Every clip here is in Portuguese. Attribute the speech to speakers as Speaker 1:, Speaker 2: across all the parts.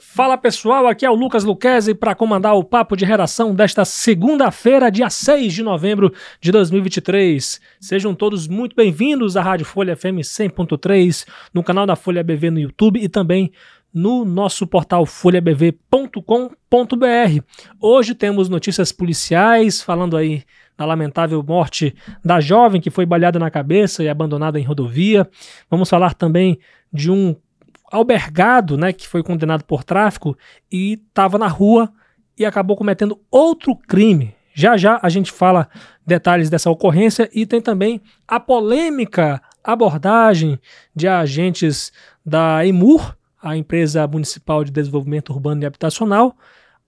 Speaker 1: Fala pessoal, aqui é o Lucas Luquezzi para comandar o papo de redação desta segunda-feira, dia 6 de novembro de 2023. Sejam todos muito bem-vindos à Rádio Folha FM 100.3, no canal da Folha BV no YouTube e também no nosso portal folhabv.com.br. Hoje temos notícias policiais falando aí da lamentável morte da jovem que foi balhada na cabeça e abandonada em rodovia. Vamos falar também de um albergado, né, que foi condenado por tráfico e estava na rua e acabou cometendo outro crime. Já já a gente fala detalhes dessa ocorrência e tem também a polêmica abordagem de agentes da EMUR, a empresa municipal de desenvolvimento urbano e habitacional,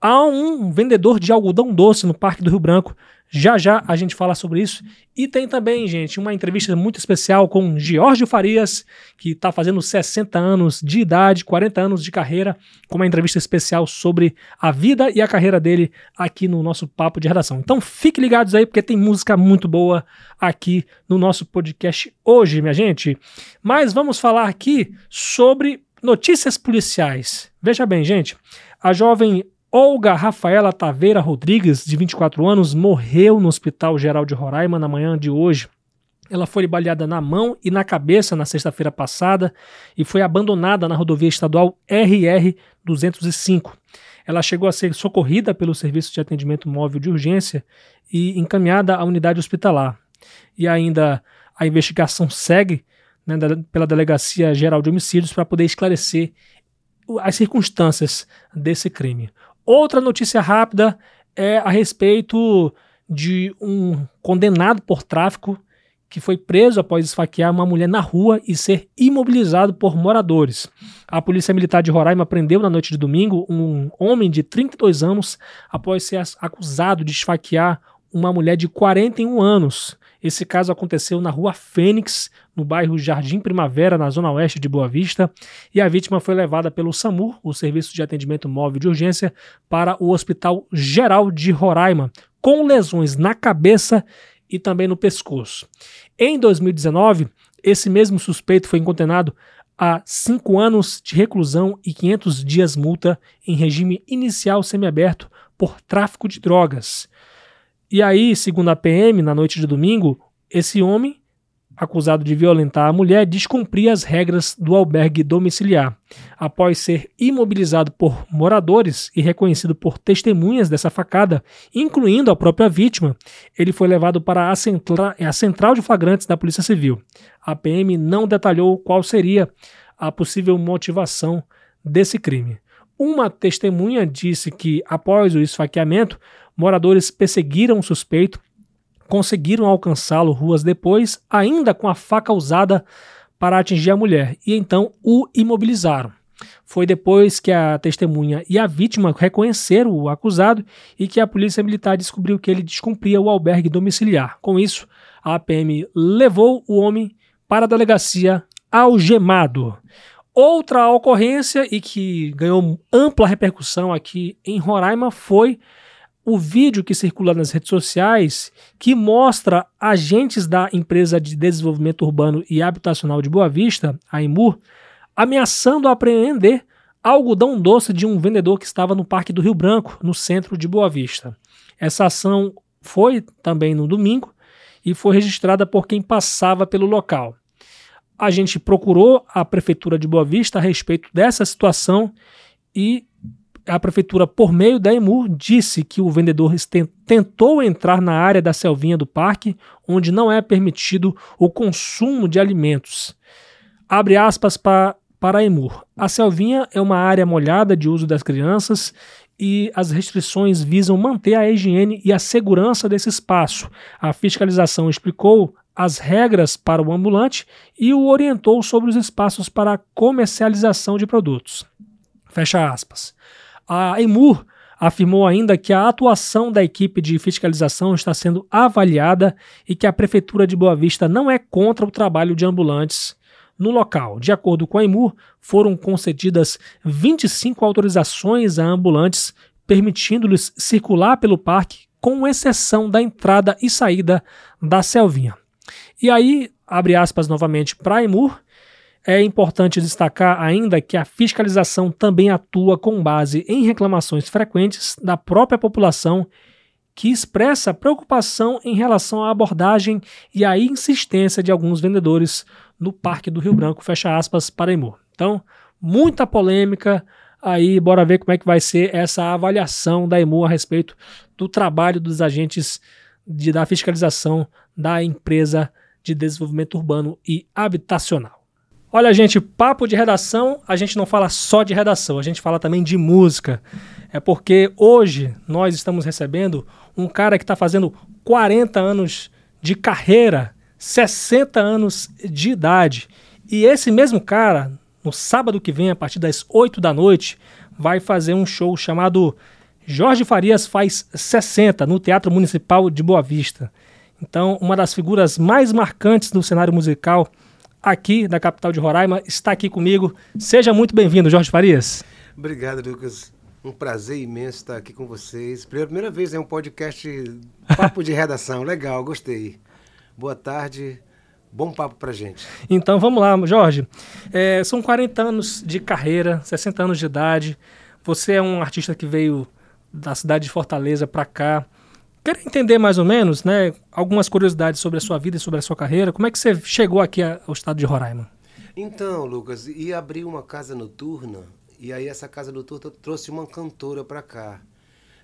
Speaker 1: a um vendedor de algodão doce no Parque do Rio Branco, já já a gente fala sobre isso. E tem também, gente, uma entrevista muito especial com Giorgio Farias, que está fazendo 60 anos de idade, 40 anos de carreira, com uma entrevista especial sobre a vida e a carreira dele aqui no nosso Papo de Redação. Então fiquem ligados aí, porque tem música muito boa aqui no nosso podcast hoje, minha gente. Mas vamos falar aqui sobre notícias policiais. Veja bem, gente, a jovem Olga Rafaela Taveira Rodrigues, de 24 anos, morreu no Hospital Geral de Roraima na manhã de hoje. Ela foi baleada na mão e na cabeça na sexta-feira passada e foi abandonada na rodovia estadual RR 205. Ela chegou a ser socorrida pelo Serviço de Atendimento Móvel de Urgência e encaminhada à unidade hospitalar. E ainda a investigação segue né, pela Delegacia Geral de Homicídios para poder esclarecer as circunstâncias desse crime. Outra notícia rápida é a respeito de um condenado por tráfico que foi preso após esfaquear uma mulher na rua e ser imobilizado por moradores. A Polícia Militar de Roraima prendeu na noite de domingo um homem de 32 anos após ser acusado de esfaquear uma mulher de 41 anos. Esse caso aconteceu na rua Fênix, no bairro Jardim Primavera, na zona oeste de Boa Vista, e a vítima foi levada pelo SAMU, o Serviço de Atendimento Móvel de Urgência, para o Hospital Geral de Roraima, com lesões na cabeça e também no pescoço. Em 2019, esse mesmo suspeito foi condenado a cinco anos de reclusão e 500 dias multa em regime inicial semiaberto por tráfico de drogas. E aí, segundo a PM, na noite de domingo, esse homem, acusado de violentar a mulher, descumpria as regras do albergue domiciliar. Após ser imobilizado por moradores e reconhecido por testemunhas dessa facada, incluindo a própria vítima, ele foi levado para a, centra a central de flagrantes da Polícia Civil. A PM não detalhou qual seria a possível motivação desse crime. Uma testemunha disse que, após o esfaqueamento, Moradores perseguiram o suspeito, conseguiram alcançá-lo ruas depois, ainda com a faca usada para atingir a mulher, e então o imobilizaram. Foi depois que a testemunha e a vítima reconheceram o acusado e que a polícia militar descobriu que ele descumpria o albergue domiciliar. Com isso, a APM levou o homem para a delegacia algemado. Outra ocorrência e que ganhou ampla repercussão aqui em Roraima foi o vídeo que circula nas redes sociais que mostra agentes da empresa de desenvolvimento urbano e habitacional de Boa Vista, a IMUR, ameaçando apreender algodão doce de um vendedor que estava no Parque do Rio Branco, no centro de Boa Vista. Essa ação foi também no domingo e foi registrada por quem passava pelo local. A gente procurou a prefeitura de Boa Vista a respeito dessa situação e a prefeitura, por meio da EMUR, disse que o vendedor tentou entrar na área da selvinha do parque, onde não é permitido o consumo de alimentos. Abre aspas para, para a EMUR. A selvinha é uma área molhada de uso das crianças e as restrições visam manter a higiene e a segurança desse espaço. A fiscalização explicou as regras para o ambulante e o orientou sobre os espaços para comercialização de produtos. Fecha aspas. A EMUR afirmou ainda que a atuação da equipe de fiscalização está sendo avaliada e que a Prefeitura de Boa Vista não é contra o trabalho de ambulantes no local. De acordo com a EMUR, foram concedidas 25 autorizações a ambulantes, permitindo-lhes circular pelo parque, com exceção da entrada e saída da selvinha. E aí, abre aspas novamente para a EMUR, É importante destacar ainda que a fiscalização também atua com base em reclamações frequentes da própria população que expressa preocupação em relação à abordagem e à insistência de alguns vendedores no Parque do Rio Branco, fecha aspas, para Emor. Então, muita polêmica aí, bora ver como é que vai ser essa avaliação da Emor a respeito do trabalho dos agentes de, da fiscalização da empresa de desenvolvimento urbano e habitacional. Olha, gente, papo de redação, a gente não fala só de redação, a gente fala também de música. É porque hoje nós estamos recebendo um cara que está fazendo 40 anos de carreira, 60 anos de idade. E esse mesmo cara, no sábado que vem, a partir das 8 da noite, vai fazer um show chamado Jorge Farias Faz 60 no Teatro Municipal de Boa Vista. Então, uma das figuras mais marcantes do cenário musical aqui da capital de Roraima está aqui comigo. Seja muito bem-vindo, Jorge Farias.
Speaker 2: Obrigado, Lucas. Um prazer imenso estar aqui com vocês. Primeira vez é um podcast papo de redação. Legal, gostei. Boa tarde. Bom papo pra gente.
Speaker 1: Então vamos lá, Jorge. É, são 40 anos de carreira, 60 anos de idade. Você é um artista que veio da cidade de Fortaleza para cá. Quero entender mais ou menos, né, algumas curiosidades sobre a sua vida e sobre a sua carreira. Como é que você chegou aqui ao estado de Roraima?
Speaker 2: Então, Lucas, ia abrir uma casa noturna e aí essa casa noturna trouxe uma cantora para cá.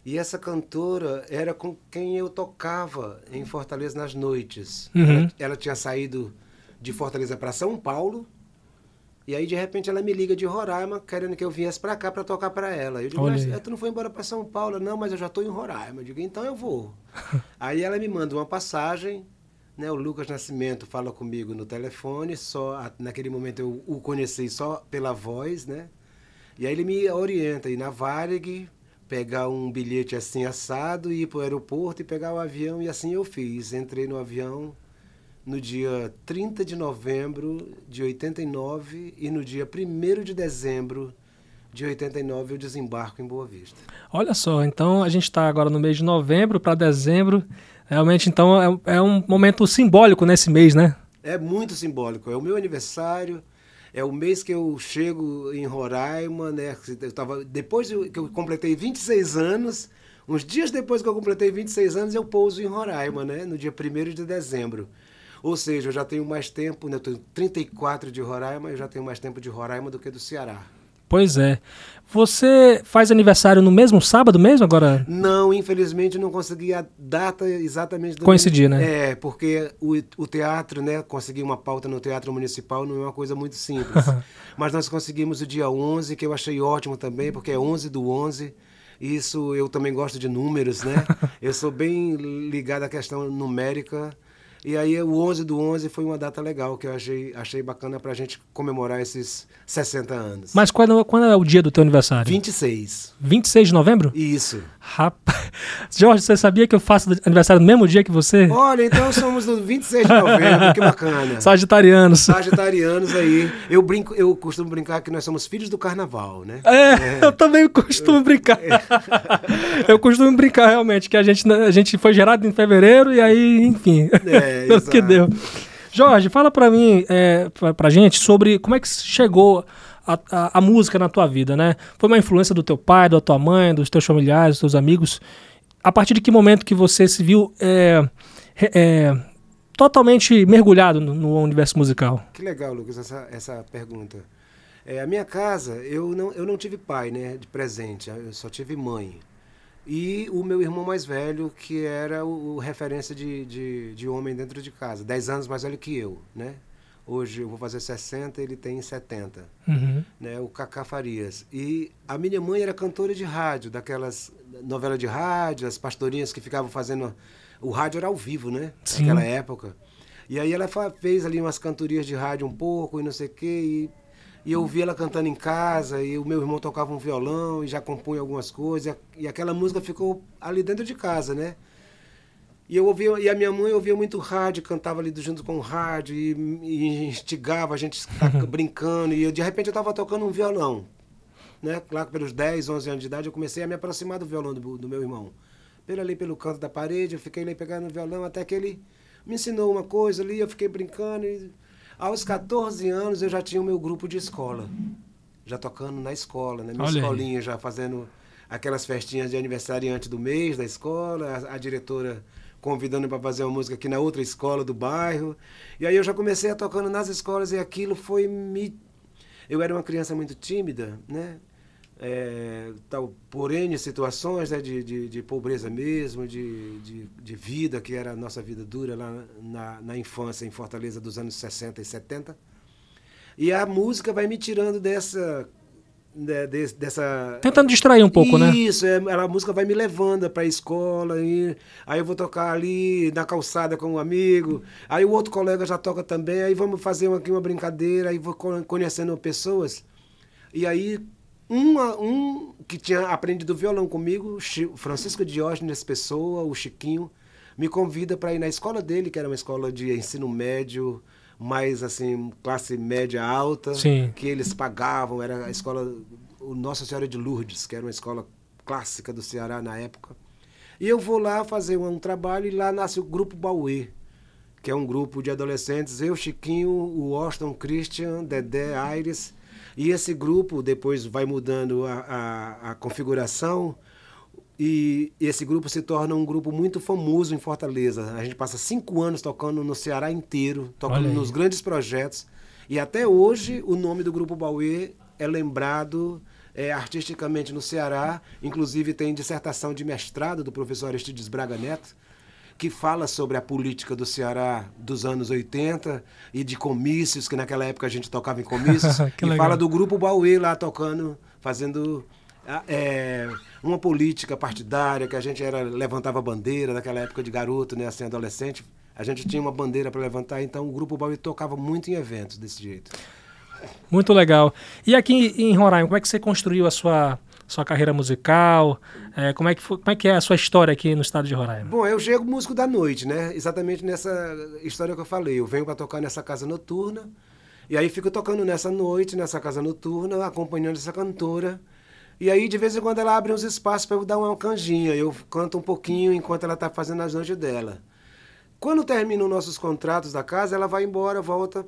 Speaker 2: E essa cantora era com quem eu tocava em Fortaleza nas noites. Uhum. Ela, ela tinha saído de Fortaleza para São Paulo e aí, de repente, ela me liga de Roraima, querendo que eu viesse para cá para tocar para ela. Eu digo, mas tu não foi embora para São Paulo? Não, mas eu já estou em Roraima. Eu digo, então eu vou. aí ela me manda uma passagem, né? O Lucas Nascimento fala comigo no telefone, só naquele momento eu o conheci só pela voz, né? E aí ele me orienta ir na Varig, pegar um bilhete assim assado, ir para o aeroporto e pegar o avião, e assim eu fiz. Entrei no avião no dia 30 de novembro de 89 e no dia 1 de dezembro de 89 eu desembarco em Boa Vista.
Speaker 1: Olha só, então a gente está agora no mês de novembro para dezembro. Realmente, então, é, é, um momento simbólico nesse mês, né?
Speaker 2: É muito simbólico. É o meu aniversário, é o mês que eu chego em Roraima, né? Eu tava, depois que eu completei 26 anos, uns dias depois que eu completei 26 anos, eu pouso em Roraima, né? No dia 1 de dezembro. Ou seja, eu já tenho mais tempo, né? eu tenho 34 de Roraima, eu já tenho mais tempo de Roraima do que do Ceará.
Speaker 1: Pois é. Você faz aniversário no mesmo sábado mesmo agora?
Speaker 2: Não, infelizmente não consegui a data exatamente.
Speaker 1: Coincidir, né?
Speaker 2: É, porque o, o teatro, né, conseguir uma pauta no Teatro Municipal não é uma coisa muito simples. Mas nós conseguimos o dia 11, que eu achei ótimo também, porque é 11 do 11. Isso eu também gosto de números, né? eu sou bem ligado à questão numérica. E aí o 11 do 11 foi uma data legal que eu achei, achei bacana para a gente comemorar esses 60 anos.
Speaker 1: Mas quando, quando é o dia do teu aniversário?
Speaker 2: 26.
Speaker 1: 26 de novembro?
Speaker 2: Isso.
Speaker 1: Rapaz. Jorge, você sabia que eu faço aniversário no mesmo dia que você?
Speaker 2: Olha, então somos do 26 de novembro, que bacana.
Speaker 1: Sagitarianos.
Speaker 2: Sagitarianos aí. Eu brinco, eu costumo brincar que nós somos filhos do carnaval, né?
Speaker 1: É, é. eu também costumo brincar. eu costumo brincar realmente que a gente, a gente foi gerado em fevereiro e aí, enfim. É, que deu. Jorge, fala para mim, é, pra, pra gente sobre como é que chegou a, a, a, música na tua vida, né? Foi uma influência do teu pai, da tua mãe, dos teus familiares, dos teus amigos? A partir de que momento que você se viu é, é, totalmente mergulhado no, no, universo musical?
Speaker 2: Que legal, Lucas, essa, essa pergunta. É, a minha casa, eu não, eu não tive pai, né, de presente, eu só tive mãe. E o meu irmão mais velho, que era o, o referência de, de, de homem dentro de casa, 10 anos mais velho que eu, né? Hoje eu vou fazer 60, ele tem 70. Uhum. Né, o Cacá Farias. E a minha mãe era cantora de rádio, daquelas novelas de rádio, as pastorinhas que ficavam fazendo. O rádio era ao vivo, né? Sim. Naquela época. E aí ela fez ali umas cantorias de rádio um pouco e não sei o quê. E, e eu ouvia ela cantando em casa, e o meu irmão tocava um violão e já compunha algumas coisas. E aquela música ficou ali dentro de casa, né? E eu ouvia, e a minha mãe ouvia muito rádio, cantava ali junto com o rádio e, e instigava a gente brincando. E eu, de repente eu estava tocando um violão. Né? Claro que pelos 10, 11 anos de idade eu comecei a me aproximar do violão do, do meu irmão. Pelo ali pelo canto da parede, eu fiquei ali pegando o violão até que ele me ensinou uma coisa ali, eu fiquei brincando. E... Aos 14 anos eu já tinha o meu grupo de escola. Já tocando na escola, na minha
Speaker 1: Olha aí.
Speaker 2: escolinha, já fazendo aquelas festinhas de aniversariante do mês da escola, a, a diretora convidando para fazer uma música aqui na outra escola do bairro. E aí eu já comecei a tocando nas escolas e aquilo foi me. Eu era uma criança muito tímida, né? É, tal, por N situações né, de, de, de pobreza mesmo, de, de, de vida, que era a nossa vida dura lá na, na infância em Fortaleza dos anos 60 e 70. E a música vai me tirando dessa. Né, de- dessa
Speaker 1: Tentando distrair um pouco, né?
Speaker 2: isso, é, a música vai me levando para a escola, e, aí eu vou tocar ali na calçada com um amigo, aí o outro colega já toca também, aí vamos fazer uma- aqui uma brincadeira, aí vou co- conhecendo pessoas. E aí uma, um que tinha aprendido violão comigo, Francisco Diógenes Pessoa, o Chiquinho, me convida para ir na escola dele, que era uma escola de ensino médio, mais assim, classe média alta,
Speaker 1: Sim.
Speaker 2: que eles pagavam, era a escola o Nossa Senhora de Lourdes, que era uma escola clássica do Ceará na época. E eu vou lá fazer um, um trabalho e lá nasce o Grupo Bauê, que é um grupo de adolescentes, eu, Chiquinho, o Austin Christian, Dedé, Aires. E esse grupo depois vai mudando a, a, a configuração e esse grupo se torna um grupo muito famoso em Fortaleza. A gente passa cinco anos tocando no Ceará inteiro, tocando nos grandes projetos. E até hoje o nome do Grupo Bauê é lembrado é, artisticamente no Ceará. Inclusive tem dissertação de mestrado do professor Aristides Braga Neto, que fala sobre a política do Ceará dos anos 80 e de comícios, que naquela época a gente tocava em comícios.
Speaker 1: Que
Speaker 2: e
Speaker 1: legal.
Speaker 2: fala do Grupo Bauê lá tocando, fazendo é, uma política partidária, que a gente era levantava bandeira naquela época de garoto, né, assim, adolescente. A gente tinha uma bandeira para levantar, então o Grupo Bauê tocava muito em eventos desse jeito.
Speaker 1: Muito legal. E aqui em Roraima, como é que você construiu a sua, sua carreira musical? É, como, é que foi- como é que é a sua história aqui no estado de Roraima?
Speaker 2: Bom, eu chego músico da noite, né? Exatamente nessa história que eu falei. Eu venho para tocar nessa casa noturna, e aí fico tocando nessa noite, nessa casa noturna, acompanhando essa cantora. E aí, de vez em quando, ela abre uns espaços para eu dar uma canjinha. Eu canto um pouquinho enquanto ela está fazendo as noites dela. Quando terminam nossos contratos da casa, ela vai embora, volta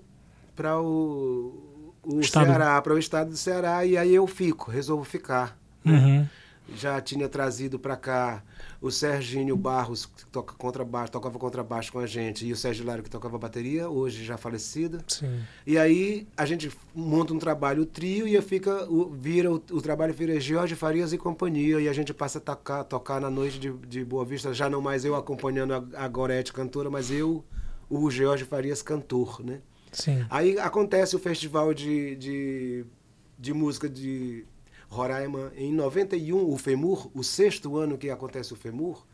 Speaker 2: para o, o
Speaker 1: Estado.
Speaker 2: Ceará, para o estado do Ceará, e aí eu fico, resolvo ficar. né? Já tinha trazido para cá o Serginho Barros, que toca contrabaixo, tocava contrabaixo com a gente, e o Sérgio Lário, que tocava bateria, hoje já falecido.
Speaker 1: Sim.
Speaker 2: E aí a gente monta um trabalho, o trio, e fica, o, vira, o, o trabalho vira Jorge Farias e companhia, e a gente passa a tocar, tocar na noite de, de Boa Vista, já não mais eu acompanhando a, a Gorete cantora, mas eu, o Jorge Farias cantor, né?
Speaker 1: Sim.
Speaker 2: Aí acontece o festival de, de, de música de Roraima em 91, o FEMUR, o sexto ano que acontece o FEMUR,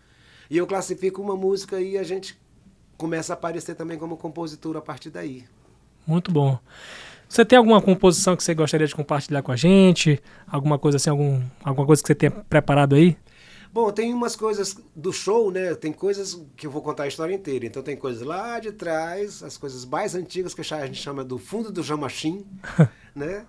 Speaker 2: e eu classifico uma música e a gente começa a aparecer também como compositor a partir daí.
Speaker 1: Muito bom. Você tem alguma composição que você gostaria de compartilhar com a gente? Alguma coisa assim, algum, alguma coisa que você tenha preparado aí?
Speaker 2: Bom, tem umas coisas do show, né? Tem coisas que eu vou contar a história inteira. Então tem coisas lá de trás, as coisas mais antigas que a gente chama do fundo do jamachim, né?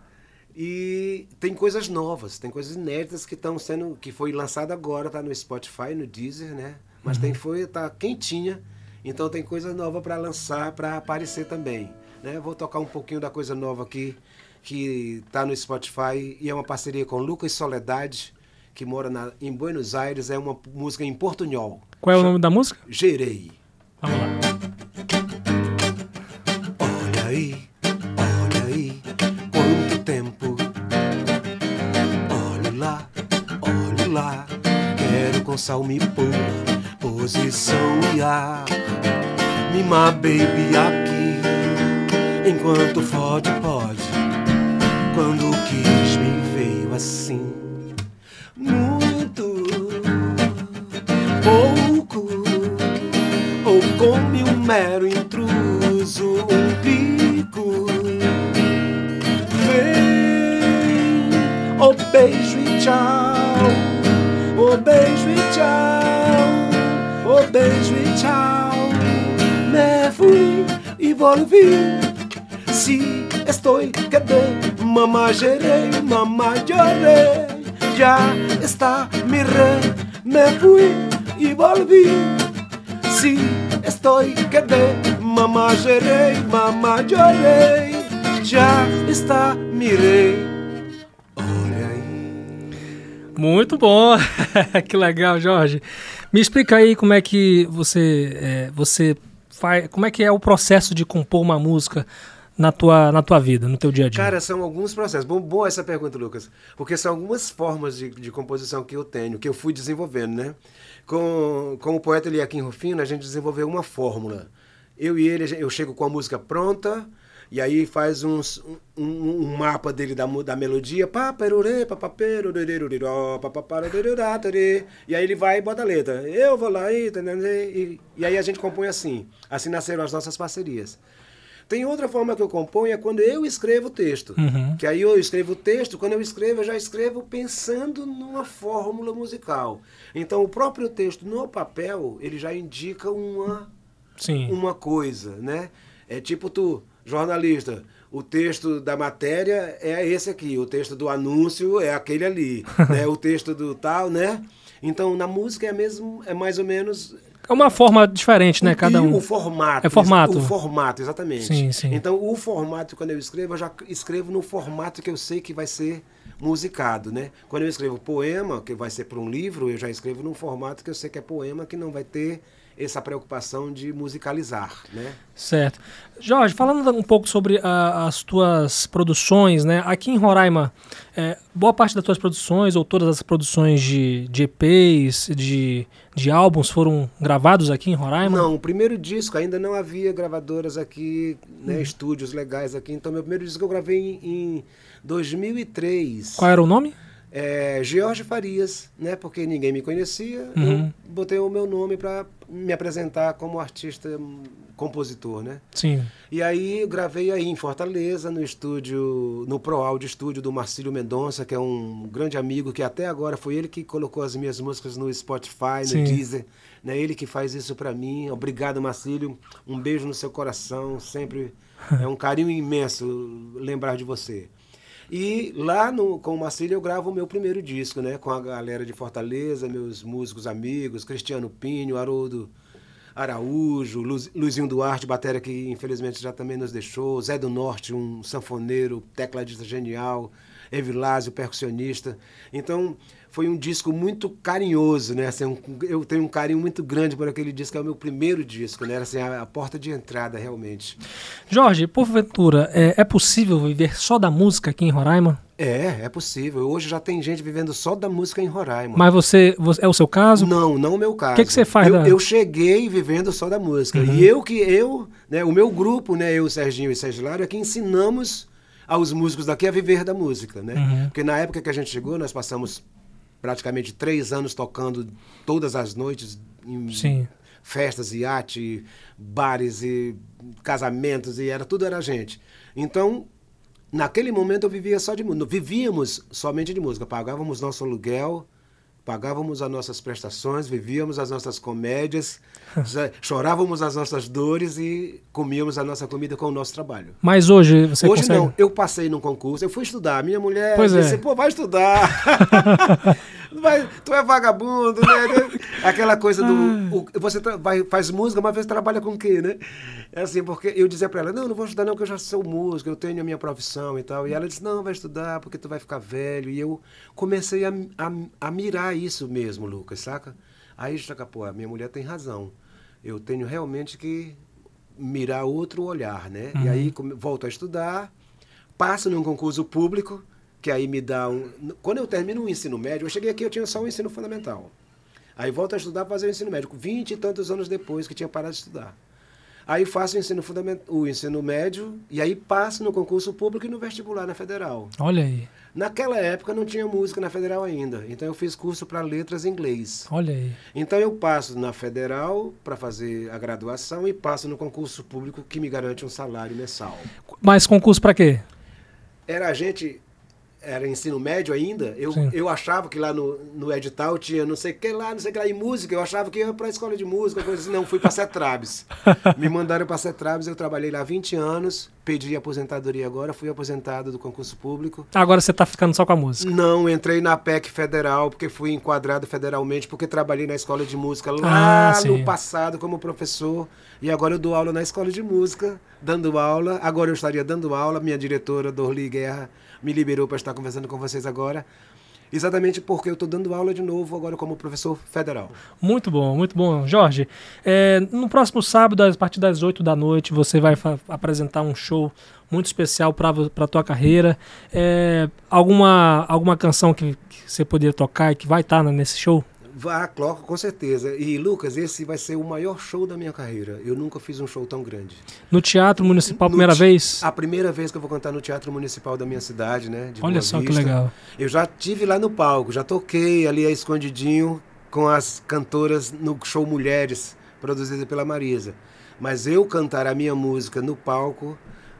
Speaker 2: E tem coisas novas, tem coisas inéditas que estão sendo, que foi lançado agora, tá no Spotify, no Deezer, né? Mas tem foi tá quentinha, então tem coisa nova para lançar, para aparecer também, né? Vou tocar um pouquinho da coisa nova aqui que tá no Spotify e é uma parceria com Lucas Soledade, que mora na- em Buenos Aires, é uma música em portunhol.
Speaker 1: Qual é o nome da música?
Speaker 2: Gerei.
Speaker 1: Vamos lá.
Speaker 2: Quero com sal me pôr, posição e ar. Mima baby aqui, enquanto fode, pode. Quando quis, me veio assim. Muito pouco ou come um mero intruso, um pico. Vem, o beijo e tchau, beijo e tchau, o beijo e tchau. Me fui e volvi. Si estoy quedé, mamá gerei, mamá lloré. Ya está mi rey, me fui y volví. Si estoy quedé, mamá gerei, mamá chorei, já está. Olha aí.
Speaker 1: Muito bom, que legal, Jorge. Me explica aí como é que você, é, você faz, como é que é o processo de compor uma música na tua, na tua vida, no teu dia a dia?
Speaker 2: Cara, são alguns processos. Bom, boa essa pergunta, Lucas. Porque são algumas formas de, de composição que eu tenho, que eu fui desenvolvendo, né? Com, com o poeta Eliakim Rufino, a gente desenvolveu uma fórmula. Eu e ele, eu chego com a música pronta, e aí faz uns, um, um mapa dele da, da melodia. E aí ele vai e bota a letra. Eu vou lá e, e, e aí a gente compõe assim. Assim nasceram as nossas parcerias. Tem outra forma que eu componho é quando eu escrevo o texto.
Speaker 1: Uhum.
Speaker 2: Que aí eu escrevo o texto, quando eu escrevo, eu já escrevo pensando numa fórmula musical. Então o próprio texto no papel, ele já indica uma,
Speaker 1: Sim.
Speaker 2: uma coisa, né? É tipo tu, jornalista, o texto da matéria é esse aqui, o texto do anúncio é aquele ali, né? O texto do tal, né? Então na música é mesmo, é mais ou menos
Speaker 1: é uma forma diferente, né? Cada um.
Speaker 2: o formato.
Speaker 1: É formato.
Speaker 2: O formato, exatamente.
Speaker 1: Sim, sim.
Speaker 2: Então, o formato, quando eu escrevo, eu já escrevo no formato que eu sei que vai ser musicado, né? Quando eu escrevo poema, que vai ser para um livro, eu já escrevo num formato que eu sei que é poema, que não vai ter essa preocupação de musicalizar, né?
Speaker 1: Certo. Jorge, falando um pouco sobre uh, as tuas produções, né? Aqui em Roraima, é, boa parte das tuas produções ou todas as produções de, de EPs, de, de álbuns foram gravados aqui em Roraima?
Speaker 2: Não, o primeiro disco ainda não havia gravadoras aqui, né? Hum. Estúdios legais aqui. Então, meu primeiro disco eu gravei em, em 2003.
Speaker 1: Qual era o nome?
Speaker 2: É, Jorge Farias, né? Porque ninguém me conhecia,
Speaker 1: Uhum.
Speaker 2: eu botei o meu nome para me apresentar como artista, hum, compositor, né?
Speaker 1: Sim.
Speaker 2: E aí eu gravei aí em Fortaleza, no estúdio, no Pro Audio Estúdio do Marcílio Mendonça, que é um grande amigo que até agora foi ele que colocou as minhas músicas no Spotify, no
Speaker 1: Sim.
Speaker 2: Deezer, né? Ele que faz isso para mim. Obrigado, Marcílio. Um beijo no seu coração, sempre é um carinho imenso lembrar de você. E lá no, com o Marcílio eu gravo o meu primeiro disco, né? Com a galera de Fortaleza, meus músicos amigos, Cristiano Pinho, Haroldo Araújo, Luz, Luizinho Duarte, bateria que infelizmente já também nos deixou, Zé do Norte, um sanfoneiro, tecladista genial, Evilásio, percussionista. Então, foi um disco muito carinhoso, né? Assim, um, eu tenho um carinho muito grande por aquele disco, é o meu primeiro disco, né? Era assim, a, a porta de entrada, realmente.
Speaker 1: Jorge, porventura, é, é possível viver só da música aqui em Roraima?
Speaker 2: É, é possível. Hoje já tem gente vivendo só da música em Roraima.
Speaker 1: Mas você, você é o seu caso?
Speaker 2: Não, não o meu caso.
Speaker 1: O que, que você faz?
Speaker 2: Eu,
Speaker 1: da...
Speaker 2: eu cheguei vivendo só da música.
Speaker 1: Uhum.
Speaker 2: E eu que eu, né, o meu grupo, né, eu, Serginho e Sérgio Lário, é que ensinamos aos músicos daqui a viver da música, né?
Speaker 1: Uhum.
Speaker 2: Porque na época que a gente chegou, nós passamos praticamente três anos tocando todas as noites em
Speaker 1: Sim.
Speaker 2: festas, iate, bares e casamentos, e era tudo era gente. Então, naquele momento eu vivia só de música. Vivíamos somente de música. Pagávamos nosso aluguel, pagávamos as nossas prestações, vivíamos as nossas comédias, chorávamos as nossas dores e comíamos a nossa comida com o nosso trabalho.
Speaker 1: Mas hoje você
Speaker 2: Hoje
Speaker 1: consegue...
Speaker 2: não, eu passei num concurso, eu fui estudar. Minha mulher
Speaker 1: Pois é.
Speaker 2: disse, pô, vai estudar. Vai- tu é vagabundo, né? Aquela coisa do. o- você vai, faz música, mas às vezes trabalha com o quê, né? É assim, porque eu dizia pra ela, não, não vou estudar, não, porque eu já sou músico, eu tenho a minha profissão e tal. E ela disse, não, vai estudar, porque tu vai ficar velho. E eu comecei a, a, a mirar isso mesmo, Lucas, saca? Aí, saca, pô, a minha mulher tem razão. Eu tenho realmente que mirar outro olhar, né? E aí volto a estudar, passo num concurso público, que aí me dá um. Quando eu termino o ensino médio, eu cheguei aqui, eu tinha só o ensino fundamental. Aí volto a estudar, fazer o ensino médio, vinte e tantos anos depois que tinha parado de estudar. Aí faço o ensino, fundament... o ensino médio e aí passo no concurso público e no vestibular na federal.
Speaker 1: Olha aí,
Speaker 2: Naquela época não tinha música na federal ainda, então eu fiz curso para letras em inglês.
Speaker 1: olha aí.
Speaker 2: Então eu passo na federal para fazer a graduação e passo no concurso público que me garante um salário mensal.
Speaker 1: Mas concurso pra quê?
Speaker 2: Era a gente era ensino médio ainda, eu, eu achava que lá no, no edital tinha não sei o que lá, não sei o que lá em música, eu achava que ia para a escola de música, coisa assim. Não, fui para Cetrabes. Me mandaram para Cetrabes, eu trabalhei lá 20 anos, pedi aposentadoria agora, fui aposentado do concurso público.
Speaker 1: Agora você está ficando só com a música?
Speaker 2: Não, entrei na PEC federal, porque fui enquadrado federalmente, porque trabalhei na escola de música lá ah, no passado como professor. E agora eu dou aula na escola de música, dando aula. Agora eu estaria dando aula, minha diretora, Dorli Guerra, me liberou para estar conversando com vocês agora. Exatamente porque eu estou dando aula de novo agora como professor federal.
Speaker 1: Muito bom, muito bom. Jorge, é, no próximo sábado, a partir das 8 da noite, você vai apresentar um show muito especial para a tua carreira. É, alguma, alguma canção que, que, você poderia tocar e que vai estar tá nesse show?
Speaker 2: Vá, coloco com certeza. E Lucas, esse vai ser o maior show da minha carreira. Eu nunca fiz um show tão grande.
Speaker 1: No Teatro Municipal, primeira vez?
Speaker 2: A primeira vez que eu vou cantar no Teatro Municipal da minha cidade, né?
Speaker 1: Olha só Vista. que legal.
Speaker 2: Eu já tive lá no palco, já toquei ali a escondidinho com as cantoras no show Mulheres, produzido pela Marisa. Mas eu cantar a minha música no palco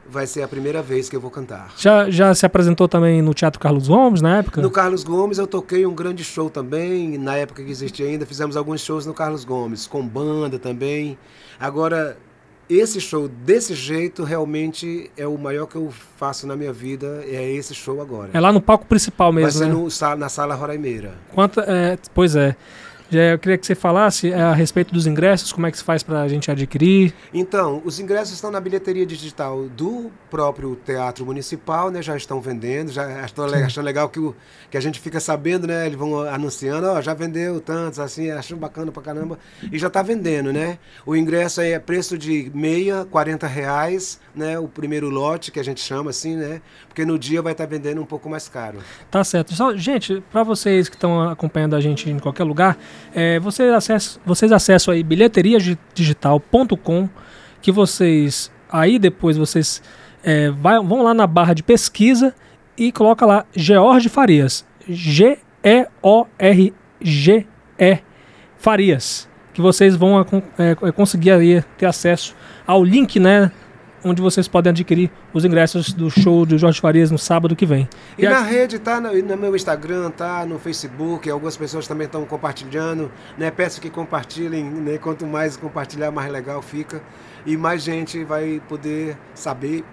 Speaker 2: vai ser a primeira vez que eu vou cantar.
Speaker 1: Já, já se apresentou também no Teatro Carlos Gomes na época?
Speaker 2: No Carlos Gomes eu toquei um grande show também, na época que existia ainda, fizemos alguns shows no Carlos Gomes, com banda também. Agora, esse show desse jeito realmente é o maior que eu faço na minha vida, é esse show agora.
Speaker 1: É lá no palco principal mesmo,
Speaker 2: Vai
Speaker 1: ser
Speaker 2: né? no, na Sala Roraimeira.
Speaker 1: Quanto, é, pois é. Eu queria que você falasse é, a respeito dos ingressos, como é que se faz para a gente adquirir.
Speaker 2: Então, os ingressos estão na bilheteria digital do próprio Teatro Municipal, né? Já estão vendendo, já estou achando legal que, o, que a gente fica sabendo, né? Eles vão anunciando, ó, já vendeu tantos, assim, achando bacana pra caramba. E já está vendendo, né? O ingresso é preço de meia, 40 reais, né? O primeiro lote, que a gente chama assim, né? Porque no dia vai estar tá vendendo um pouco mais caro.
Speaker 1: Tá certo. Só, gente, para vocês que estão acompanhando a gente em qualquer lugar, é, vocês, acessam, vocês acessam aí bilheteriadigital.com que vocês aí depois vocês é, vai, vão lá na barra de pesquisa e coloca lá George Farias. G-E-O-R-G-E Farias. Que vocês vão é, é, conseguir aí ter acesso ao link, né? Onde vocês podem adquirir os ingressos do show de Jorge Farias no sábado que vem.
Speaker 2: E, e na a... rede, tá no, no, meu Instagram, tá no Facebook, algumas pessoas também estão compartilhando, né? Peço que compartilhem, né? Quanto mais compartilhar, mais legal fica. E mais gente vai poder saber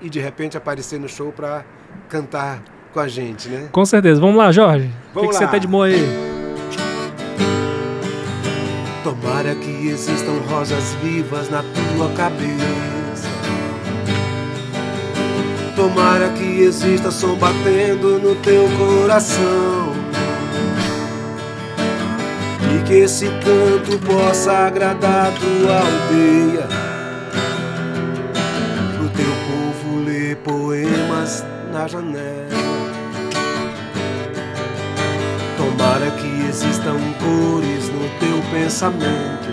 Speaker 2: e de repente aparecer no show para cantar com a gente, né?
Speaker 1: Com certeza. Vamos lá, Jorge. Vamos o que, que você tem de bom aí?
Speaker 2: Tomara que existam rosas vivas na tua cabeça Tomara que exista som batendo no teu coração. E que esse canto possa agradar tua aldeia. Pro teu povo ler poemas na janela. Tomara que existam cores no teu pensamento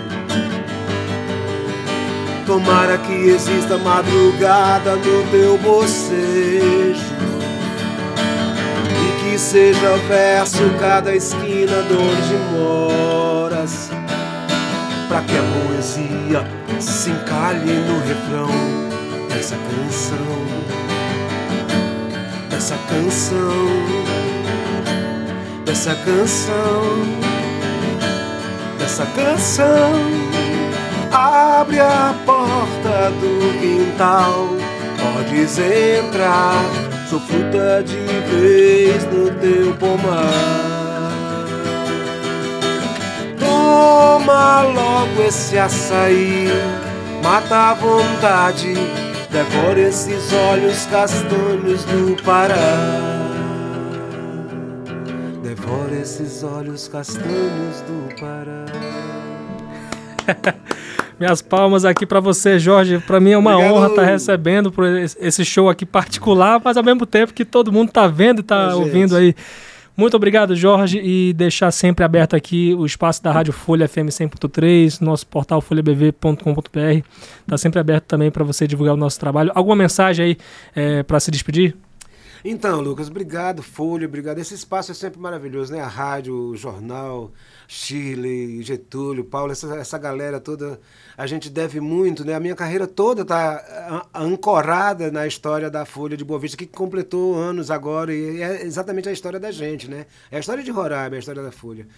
Speaker 2: Tomara que exista madrugada no teu bocejo. E que seja verso cada esquina de onde moras. Pra que a poesia se encalhe no refrão dessa canção. Dessa canção. Dessa canção. Dessa canção Abre a porta do quintal, podes entrar. Sou fruta de vez no teu pomar. Toma logo esse açaí, mata a vontade, decora esses olhos castanhos do Pará. Devora esses olhos castanhos do Pará.
Speaker 1: Minhas palmas aqui para você, Jorge. Para mim é uma Obrigado. honra estar tá recebendo por esse show aqui particular, mas ao mesmo tempo que todo mundo está vendo e está ouvindo aí. Muito obrigado, Jorge, e deixar sempre aberto aqui o espaço da Rádio Folha FM 100.3, nosso portal folhabv.com.br. Está sempre aberto também para você divulgar o nosso trabalho. Alguma mensagem aí é, para se despedir?
Speaker 2: Então, Lucas, obrigado, Folha, obrigado. Esse espaço é sempre maravilhoso, né? A rádio, o jornal, Chile, Getúlio, Paulo, essa, essa galera toda, a gente deve muito, né? A minha carreira toda está ancorada na história da Folha de Boa Vista, que completou anos agora, e é exatamente a história da gente, né? É a história de Roraima, é a história da Folha.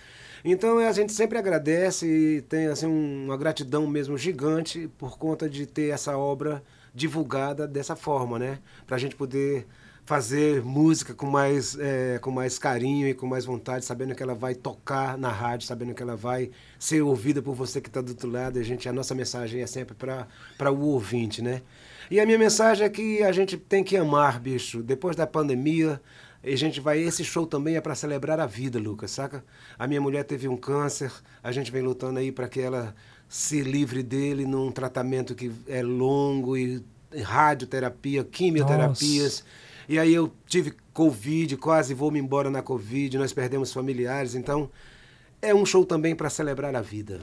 Speaker 2: Então a gente sempre agradece e tem assim, uma gratidão mesmo gigante por conta de ter essa obra divulgada dessa forma, né? Para a gente poder fazer música com mais, é, com mais carinho e com mais vontade, sabendo que ela vai tocar na rádio, sabendo que ela vai ser ouvida por você que está do outro lado. A, gente, a nossa mensagem é sempre para o ouvinte, né? E a minha mensagem é que a gente tem que amar, bicho. Depois da pandemia, a gente vai. Esse show também é para celebrar a vida, Lucas, saca? A minha mulher teve um câncer, a gente vem lutando aí para que ela se livre dele num tratamento que é longo e radioterapia, quimioterapias. Nossa. E aí eu tive Covid, quase vou me embora na Covid, nós perdemos familiares, então é um show também para celebrar a vida.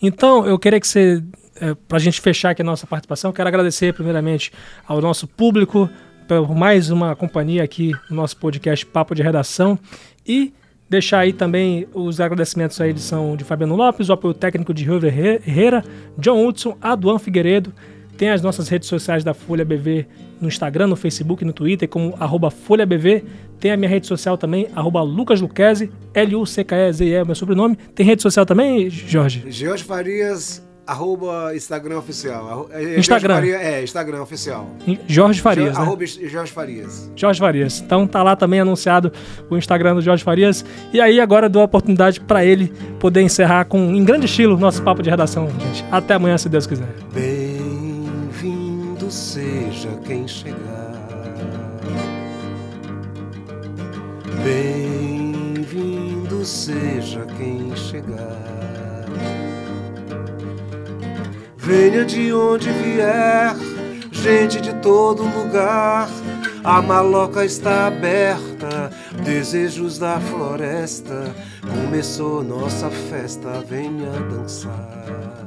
Speaker 1: Então, eu queria que você, é, para a gente fechar aqui a nossa participação, quero agradecer primeiramente ao nosso público por mais uma companhia aqui no nosso podcast Papo de Redação e deixar aí também os agradecimentos à edição de Fabiano Lopes, o apoio técnico de Rio Herrera, John Hudson, Aduan Figueiredo, tem as nossas redes sociais da Folha BV no Instagram, no Facebook, no Twitter, como arroba FolhaBV. Tem a minha rede social também, arroba Lucas Luquezzi, L-U-C-K-E-Z-E é o meu sobrenome. Tem rede social também, Jorge?
Speaker 2: Jorge Farias, arroba Instagram oficial.
Speaker 1: É, Instagram.
Speaker 2: Faria, é, Instagram oficial.
Speaker 1: Jorge Farias,
Speaker 2: jo, né? Arroba Jorge Farias.
Speaker 1: Jorge Farias. Então tá lá também anunciado o Instagram do Jorge Farias. E aí agora dou a oportunidade para ele poder encerrar com, em grande estilo, nosso papo de redação, gente. Até amanhã, se Deus quiser.
Speaker 2: Bem seja quem chegar. Bem-vindo seja quem chegar. Venha de onde vier, gente de todo lugar. A maloca está aberta, desejos da floresta. Começou nossa festa, venha dançar.